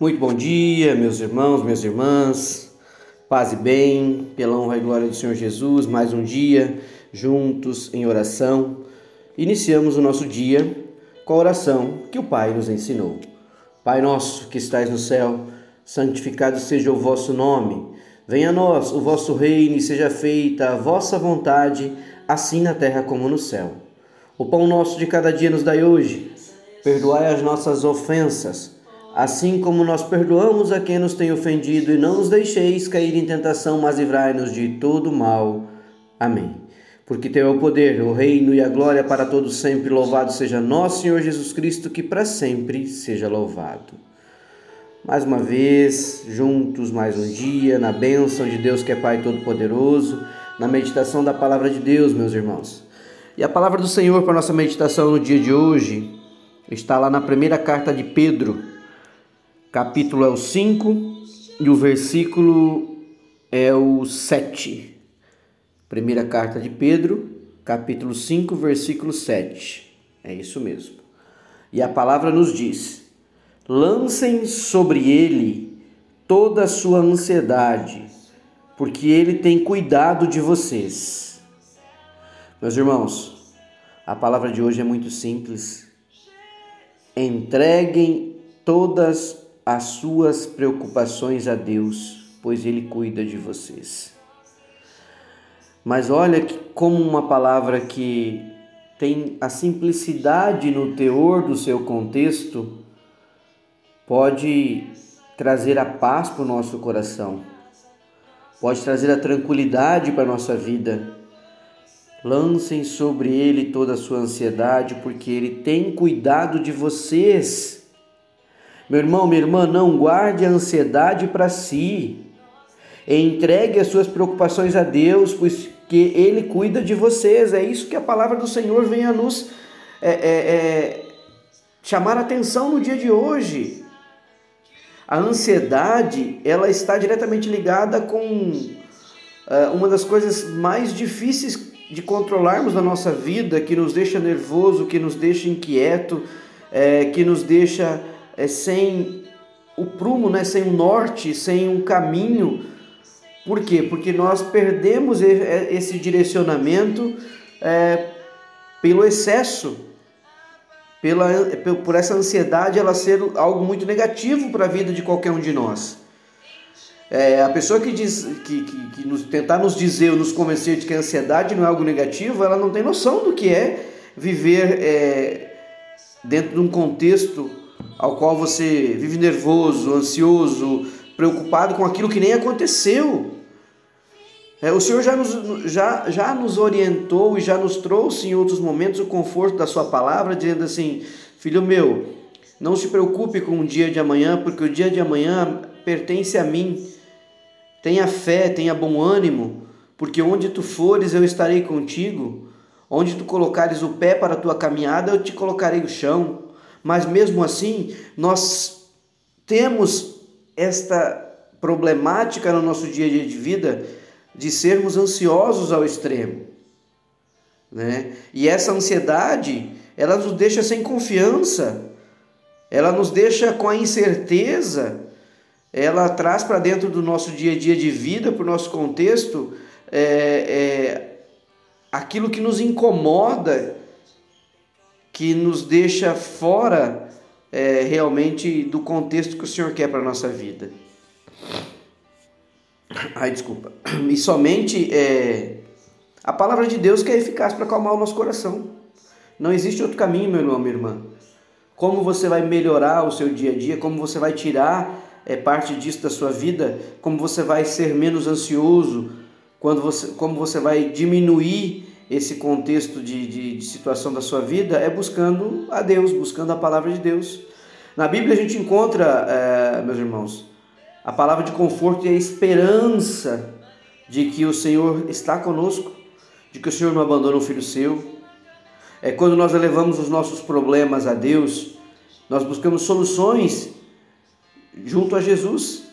Muito bom dia, meus irmãos, minhas irmãs. Paz e bem, pela honra e glória do Senhor Jesus, mais um dia juntos em oração. Iniciamos o nosso dia com a oração que o Pai nos ensinou. Pai nosso que estais no céu, santificado seja o vosso nome. Venha a nós o vosso reino e seja feita a vossa vontade, assim na terra como no céu. O pão nosso de cada dia nos dai hoje. Perdoai as nossas ofensas assim como nós perdoamos a quem nos tem ofendido, e não nos deixeis cair em tentação, mas livrai-nos de todo mal. Amém. Porque teu é o poder, o reino e a glória para todos sempre. Louvado seja nosso Senhor Jesus Cristo, que para sempre seja louvado. Mais uma vez, juntos mais um dia, na bênção de Deus que é Pai Todo-Poderoso, na meditação da palavra de Deus, meus irmãos. E a palavra do Senhor para nossa meditação no dia de hoje está lá na primeira carta de Pedro, capítulo é o 5 e o versículo é o 7. Primeira carta de Pedro, capítulo 5, versículo 7. É isso mesmo. E a palavra nos diz: Lancem sobre ele toda a sua ansiedade, porque ele tem cuidado de vocês. Meus irmãos, a palavra de hoje é muito simples. Entreguem todas as suas preocupações a Deus, pois Ele cuida de vocês. Mas olha que, como uma palavra que tem a simplicidade no teor do seu contexto pode trazer a paz para o nosso coração, pode trazer a tranquilidade para a nossa vida. Lancem sobre ele toda a sua ansiedade, porque ele tem cuidado de vocês. Meu irmão, minha irmã, não guarde a ansiedade para si. Entregue as suas preocupações a Deus, pois que Ele cuida de vocês. É isso que a palavra do Senhor vem a nos é, é, é, chamar atenção no dia de hoje. A ansiedade, ela está diretamente ligada com é, uma das coisas mais difíceis de controlarmos na nossa vida, que nos deixa nervoso, que nos deixa inquieto, é, que nos deixa é, sem o prumo, né, sem o norte, sem um caminho. Por quê? Porque nós perdemos é, esse direcionamento é, pelo excesso, pela, por essa ansiedade ela ser algo muito negativo para a vida de qualquer um de nós. É, a pessoa que diz que, que, que nos, tentar nos dizer ou nos convencer de que a ansiedade não é algo negativo, ela não tem noção do que é viver é, dentro de um contexto ao qual você vive nervoso, ansioso, preocupado com aquilo que nem aconteceu. É, o Senhor já nos, já, já nos orientou e já nos trouxe em outros momentos o conforto da Sua palavra, dizendo assim: Filho meu, não se preocupe com o dia de amanhã, porque o dia de amanhã pertence a mim. Tenha fé, tenha bom ânimo, porque onde tu fores eu estarei contigo. Onde tu colocares o pé para a tua caminhada, eu te colocarei o chão mas mesmo assim nós temos esta problemática no nosso dia a dia de vida de sermos ansiosos ao extremo. Né? E essa ansiedade, ela nos deixa sem confiança, ela nos deixa com a incerteza, ela traz para dentro do nosso dia a dia de vida, para o nosso contexto, é, é, aquilo que nos incomoda, que nos deixa fora é, realmente do contexto que o Senhor quer para a nossa vida. Ai, desculpa. E somente é, a palavra de Deus que é eficaz para acalmar o nosso coração. Não existe outro caminho, meu irmão, minha irmã. Como você vai melhorar o seu dia a dia, como você vai tirar é, parte disso da sua vida, como você vai ser menos ansioso, quando você, como você vai diminuir esse contexto de, de, de, situação da sua vida é buscando a Deus, buscando a palavra de Deus. Na Bíblia a gente encontra, é, meus irmãos, a palavra de conforto e a esperança de que o Senhor está conosco, de que o Senhor não abandona um filho seu. É quando nós elevamos os nossos problemas a Deus, nós buscamos soluções junto a Jesus.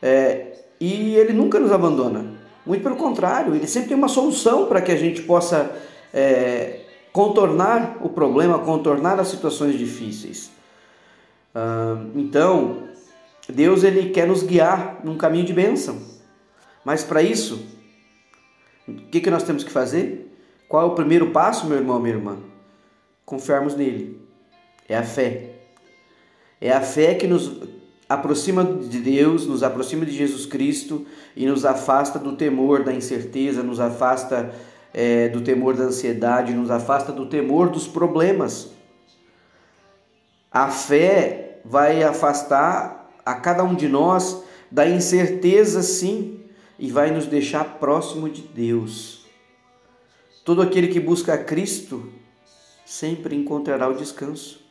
É, e Ele nunca nos abandona. Muito pelo contrário, ele sempre tem uma solução para que a gente possa é, contornar o problema, contornar as situações difíceis. então, Deus ele quer nos guiar num caminho de bênção. Mas para isso, o que, que nós temos que fazer? Qual é o primeiro passo, meu irmão, minha irmã? Confiarmos nele. É a fé. É a fé que nos aproxima de Deus, nos aproxima de Jesus Cristo e nos afasta do temor, da incerteza, nos afasta é, do temor da ansiedade, nos afasta do temor dos problemas. A fé vai afastar a cada um de nós da incerteza, sim, e vai nos deixar próximo de Deus. Todo aquele que busca Cristo sempre encontrará o descanso.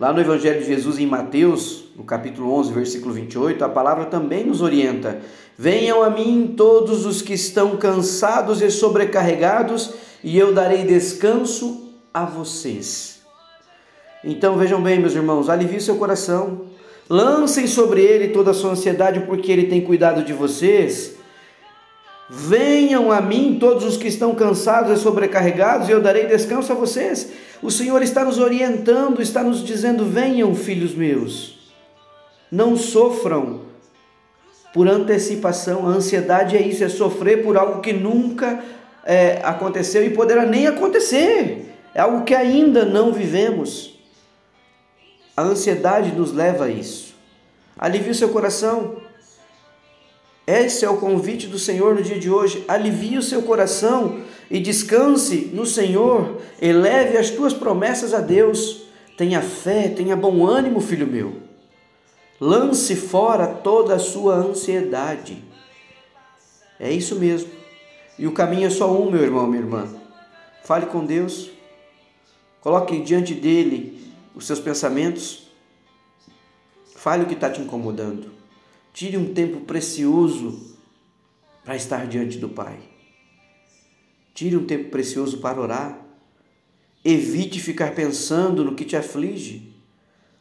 Lá no Evangelho de Jesus em Mateus, no capítulo 11, versículo 28, a palavra também nos orienta: Venham a mim todos os que estão cansados e sobrecarregados, e eu darei descanso a vocês. Então vejam bem, meus irmãos, alivie seu coração, lancem sobre ele toda a sua ansiedade, porque ele tem cuidado de vocês. Venham a mim todos os que estão cansados e sobrecarregados, e eu darei descanso a vocês. O Senhor está nos orientando, está nos dizendo: venham, filhos meus, não sofram por antecipação. A ansiedade é isso, é sofrer por algo que nunca é, aconteceu e poderá nem acontecer, é algo que ainda não vivemos. A ansiedade nos leva a isso. Alivie o seu coração. Esse é o convite do Senhor no dia de hoje. Alivie o seu coração e descanse no Senhor. Eleve as tuas promessas a Deus. Tenha fé, tenha bom ânimo, filho meu. Lance fora toda a sua ansiedade. É isso mesmo. E o caminho é só um, meu irmão, minha irmã. Fale com Deus. Coloque diante dele os seus pensamentos. Fale o que está te incomodando. Tire um tempo precioso para estar diante do Pai. Tire um tempo precioso para orar. Evite ficar pensando no que te aflige.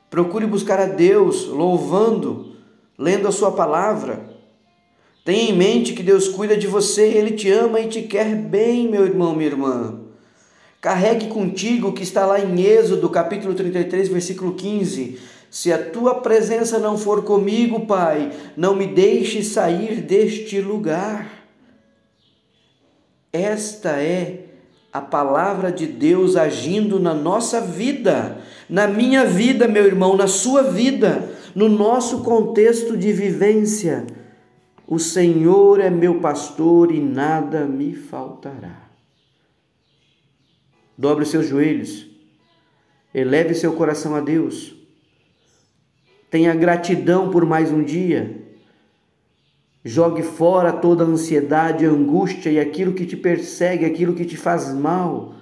Procure buscar a Deus, louvando, lendo a Sua palavra. Tenha em mente que Deus cuida de você, Ele te ama e te quer bem, meu irmão, minha irmã. Carregue contigo o que está lá em Êxodo, capítulo 33, versículo 15. Se a tua presença não for comigo, Pai, não me deixe sair deste lugar. Esta é a palavra de Deus agindo na nossa vida, na minha vida, meu irmão, na sua vida, no nosso contexto de vivência. O Senhor é meu pastor e nada me faltará. Dobre seus joelhos, eleve seu coração a Deus Tenha gratidão por mais um dia. Jogue fora toda a ansiedade, a angústia e aquilo que te persegue, aquilo que te faz mal.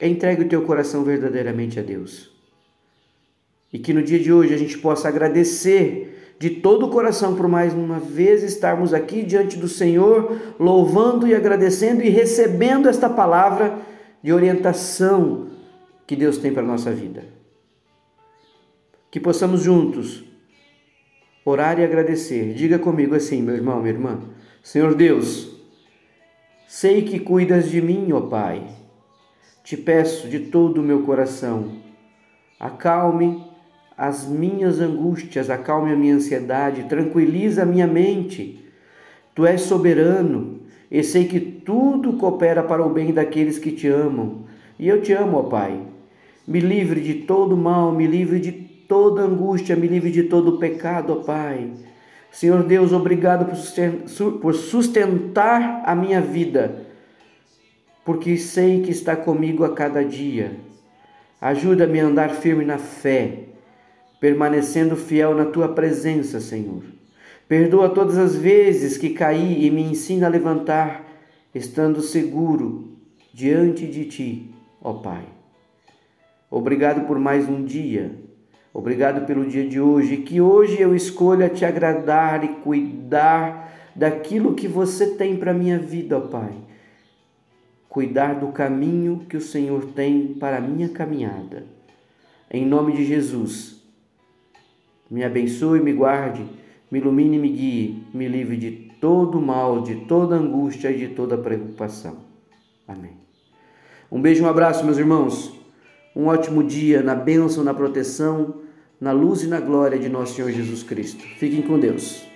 Entregue o teu coração verdadeiramente a Deus. E que no dia de hoje a gente possa agradecer de todo o coração por mais uma vez estarmos aqui diante do Senhor, louvando e agradecendo e recebendo esta palavra de orientação que Deus tem para a nossa vida que possamos juntos orar e agradecer. Diga comigo assim, meu irmão, minha irmã. Senhor Deus, sei que cuidas de mim, ó Pai. Te peço de todo o meu coração, acalme as minhas angústias, acalme a minha ansiedade, tranquiliza a minha mente. Tu és soberano e sei que tudo coopera para o bem daqueles que te amam. E eu te amo, ó Pai. Me livre de todo mal, me livre de toda angústia, me livre de todo pecado, ó Pai. Senhor Deus, obrigado por sustentar a minha vida, porque sei que está comigo a cada dia. Ajuda-me a andar firme na fé, permanecendo fiel na tua presença, Senhor. Perdoa todas as vezes que caí e me ensina a levantar, estando seguro diante de ti, ó Pai. Obrigado por mais um dia Obrigado pelo dia de hoje, que hoje eu escolha te agradar e cuidar daquilo que você tem para minha vida, ó Pai. Cuidar do caminho que o Senhor tem para a minha caminhada. Em nome de Jesus, me abençoe, me guarde, me ilumine me guie, me livre de todo mal, de toda angústia e de toda preocupação. Amém. Um beijo, um abraço, meus irmãos. Um ótimo dia na bênção, na proteção na luz e na glória de nosso Senhor Jesus Cristo. Fiquem com Deus.